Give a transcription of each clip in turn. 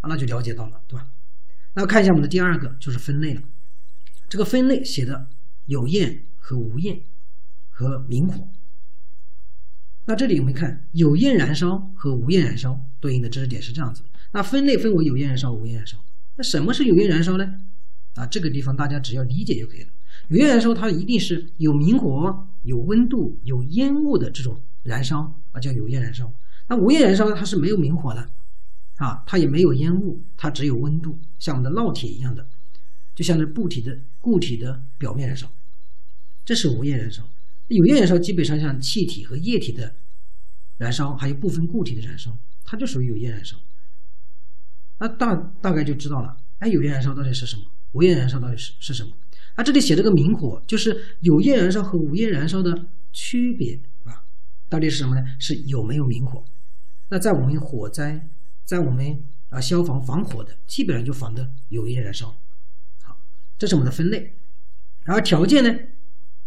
啊，那就了解到了，对吧？那看一下我们的第二个就是分类了，这个分类写的有焰和无焰和明火。那这里我们看有焰燃烧和无焰燃烧对应的知识点是这样子。那分类分为有焰燃烧、无焰燃烧。那什么是有焰燃烧呢？啊，这个地方大家只要理解就可以了。有焰燃烧它一定是有明火、有温度、有烟雾的这种燃烧啊，叫有焰燃烧。那无焰燃烧呢它是没有明火的，啊，它也没有烟雾，它只有温度，像我们的烙铁一样的，就像是固体的固体的表面燃烧。这是无焰燃烧。有焰燃烧基本上像气体和液体的燃烧，还有部分固体的燃烧，它就属于有焰燃烧。那大大概就知道了。哎，有焰燃烧到底是什么？无焰燃烧到底是是什么？啊，这里写了个明火，就是有焰燃烧和无焰燃烧的区别，啊，到底是什么呢？是有没有明火？那在我们火灾，在我们啊消防防火的，基本上就防的有焰燃烧。好，这是我们的分类。然后条件呢？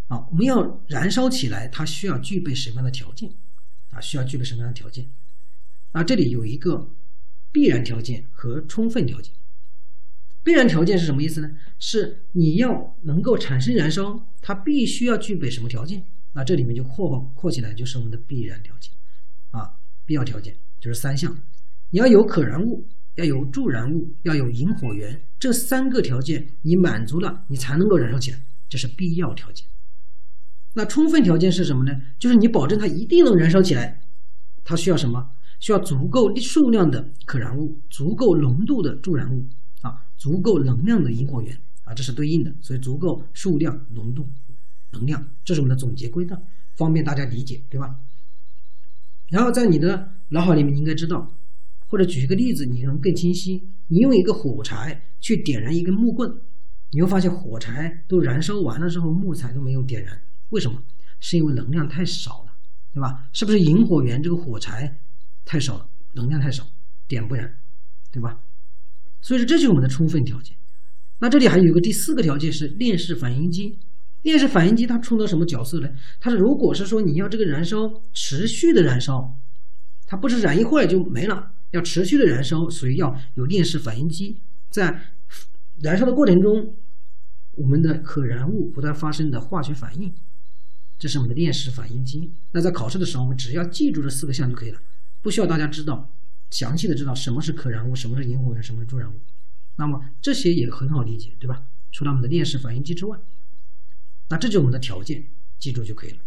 啊，我们要燃烧起来，它需要具备什么样的条件？啊，需要具备什么样的条件？啊，这里有一个。必然条件和充分条件。必然条件是什么意思呢？是你要能够产生燃烧，它必须要具备什么条件？那这里面就括括起来，就是我们的必然条件啊，必要条件就是三项：你要有可燃物，要有助燃物，要有引火源。这三个条件你满足了，你才能够燃烧起来，这是必要条件。那充分条件是什么呢？就是你保证它一定能燃烧起来，它需要什么？需要足够数量的可燃物，足够浓度的助燃物啊，足够能量的引火源啊，这是对应的。所以足够数量、浓度、能量，这是我们的总结归纳，方便大家理解，对吧？然后在你的脑海里面，你应该知道，或者举一个例子，你能更清晰。你用一个火柴去点燃一根木棍，你会发现火柴都燃烧完了之后，木材都没有点燃，为什么？是因为能量太少了，对吧？是不是引火源这个火柴？太少了，能量太少，点不燃，对吧？所以说这就是我们的充分条件。那这里还有一个第四个条件是链式反应机。链式反应机它充当什么角色呢？它是如果是说你要这个燃烧持续的燃烧，它不是燃一会儿就没了，要持续的燃烧，所以要有链式反应机在燃烧的过程中，我们的可燃物不断发生的化学反应，这是我们的链式反应机。那在考试的时候，我们只要记住这四个项就可以了。不需要大家知道详细的知道什么是可燃物，什么是引火源，什么是助燃物。那么这些也很好理解，对吧？除了我们的链式反应机之外，那这就是我们的条件，记住就可以了。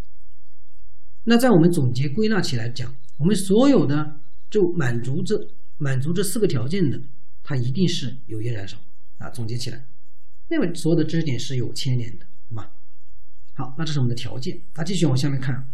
那在我们总结归纳起来讲，我们所有的就满足这满足这四个条件的，它一定是有焰燃烧啊。总结起来，那么所有的知识点是有牵连的，对吧？好，那这是我们的条件。那继续往下面看。